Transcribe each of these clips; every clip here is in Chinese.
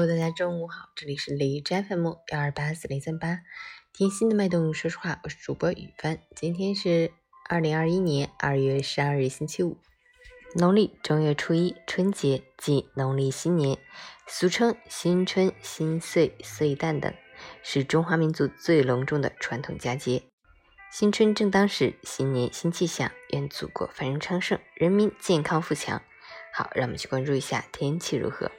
Hello，大家中午好，这里是李斋 FM 幺二八四零三八，听心的脉动。说实话，我是主播雨帆。今天是二零二一年二月十二日，星期五，农历正月初一，春节即农历新年，俗称新春、新岁、岁旦等，是中华民族最隆重的传统佳节。新春正当时，新年新气象，愿祖国繁荣昌盛，人民健康富强。好，让我们去关注一下天气如何。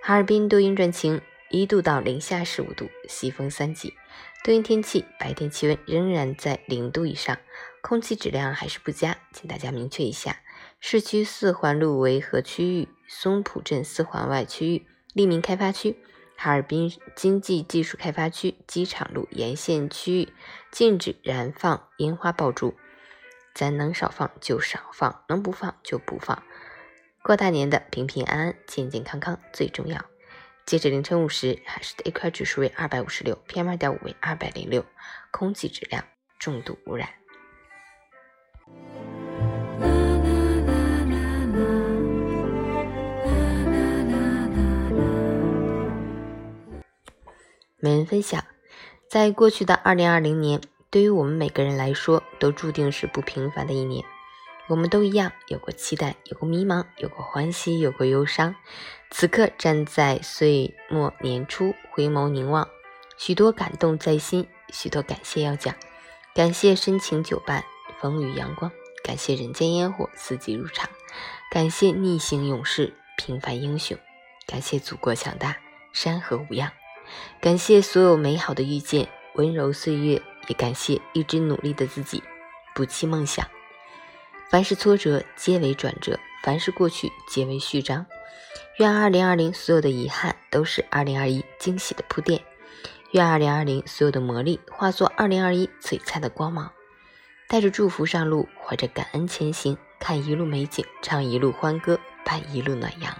哈尔滨多云转晴，一度到零下十五度，西风三级。多云天气，白天气温仍然在零度以上，空气质量还是不佳，请大家明确一下。市区四环路维和区域、松浦镇四环外区域、利民开发区、哈尔滨经济技术开发区机场路沿线区域禁止燃放烟花爆竹，咱能少放就少放，能不放就不放。过大年的平平安安、健健康康最重要。截止凌晨五时，海市的 AQI 指数为二百五十六，PM 二点五为二百零六，空气质量重度污染。每人分享，在过去的二零二零年，对于我们每个人来说，都注定是不平凡的一年。我们都一样，有过期待，有过迷茫，有过欢喜，有过忧伤。此刻站在岁末年初，回眸凝望，许多感动在心，许多感谢要讲。感谢深情久伴，风雨阳光；感谢人间烟火，四季如常；感谢逆行勇士，平凡英雄；感谢祖国强大，山河无恙；感谢所有美好的遇见，温柔岁月；也感谢一直努力的自己，不弃梦想。凡是挫折皆为转折，凡是过去皆为序章。愿二零二零所有的遗憾都是二零二一惊喜的铺垫。愿二零二零所有的磨砺化作二零二一璀璨的光芒。带着祝福上路，怀着感恩前行，看一路美景，唱一路欢歌，伴一路暖阳。